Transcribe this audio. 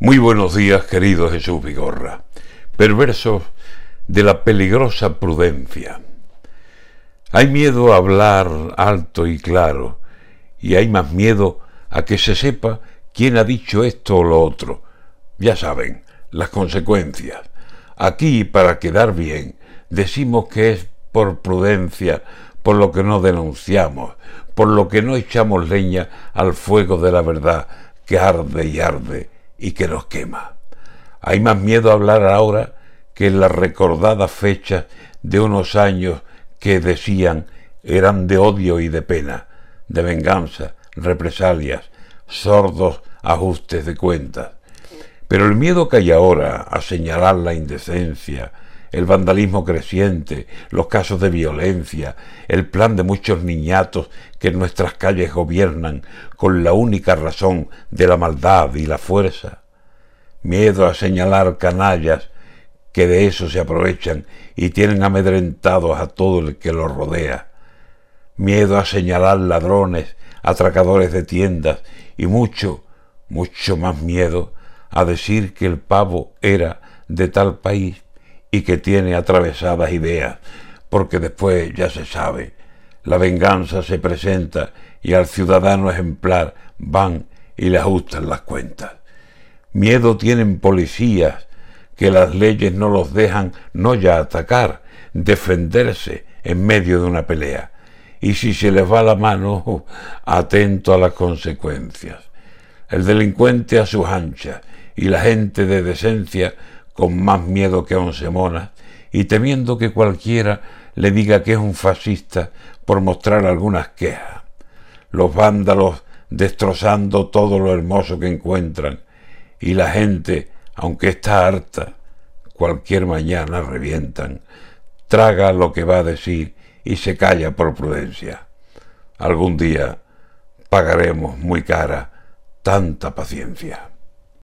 Muy buenos días, querido Jesús Vigorra. Perversos de la peligrosa prudencia. Hay miedo a hablar alto y claro, y hay más miedo a que se sepa quién ha dicho esto o lo otro. Ya saben, las consecuencias. Aquí, para quedar bien, decimos que es por prudencia, por lo que no denunciamos, por lo que no echamos leña al fuego de la verdad que arde y arde y que nos quema. Hay más miedo a hablar ahora que en las recordadas fechas de unos años que decían eran de odio y de pena, de venganza, represalias, sordos ajustes de cuentas. Pero el miedo que hay ahora a señalar la indecencia, el vandalismo creciente, los casos de violencia, el plan de muchos niñatos que en nuestras calles gobiernan con la única razón de la maldad y la fuerza. Miedo a señalar canallas que de eso se aprovechan y tienen amedrentados a todo el que los rodea. Miedo a señalar ladrones, atracadores de tiendas y mucho, mucho más miedo a decir que el pavo era de tal país y que tiene atravesadas ideas, porque después ya se sabe, la venganza se presenta y al ciudadano ejemplar van y le ajustan las cuentas. Miedo tienen policías que las leyes no los dejan no ya atacar, defenderse en medio de una pelea. Y si se les va la mano, atento a las consecuencias. El delincuente a sus anchas y la gente de decencia con más miedo que once monas, y temiendo que cualquiera le diga que es un fascista por mostrar algunas quejas. Los vándalos destrozando todo lo hermoso que encuentran, y la gente, aunque está harta, cualquier mañana revientan, traga lo que va a decir y se calla por prudencia. Algún día pagaremos muy cara tanta paciencia.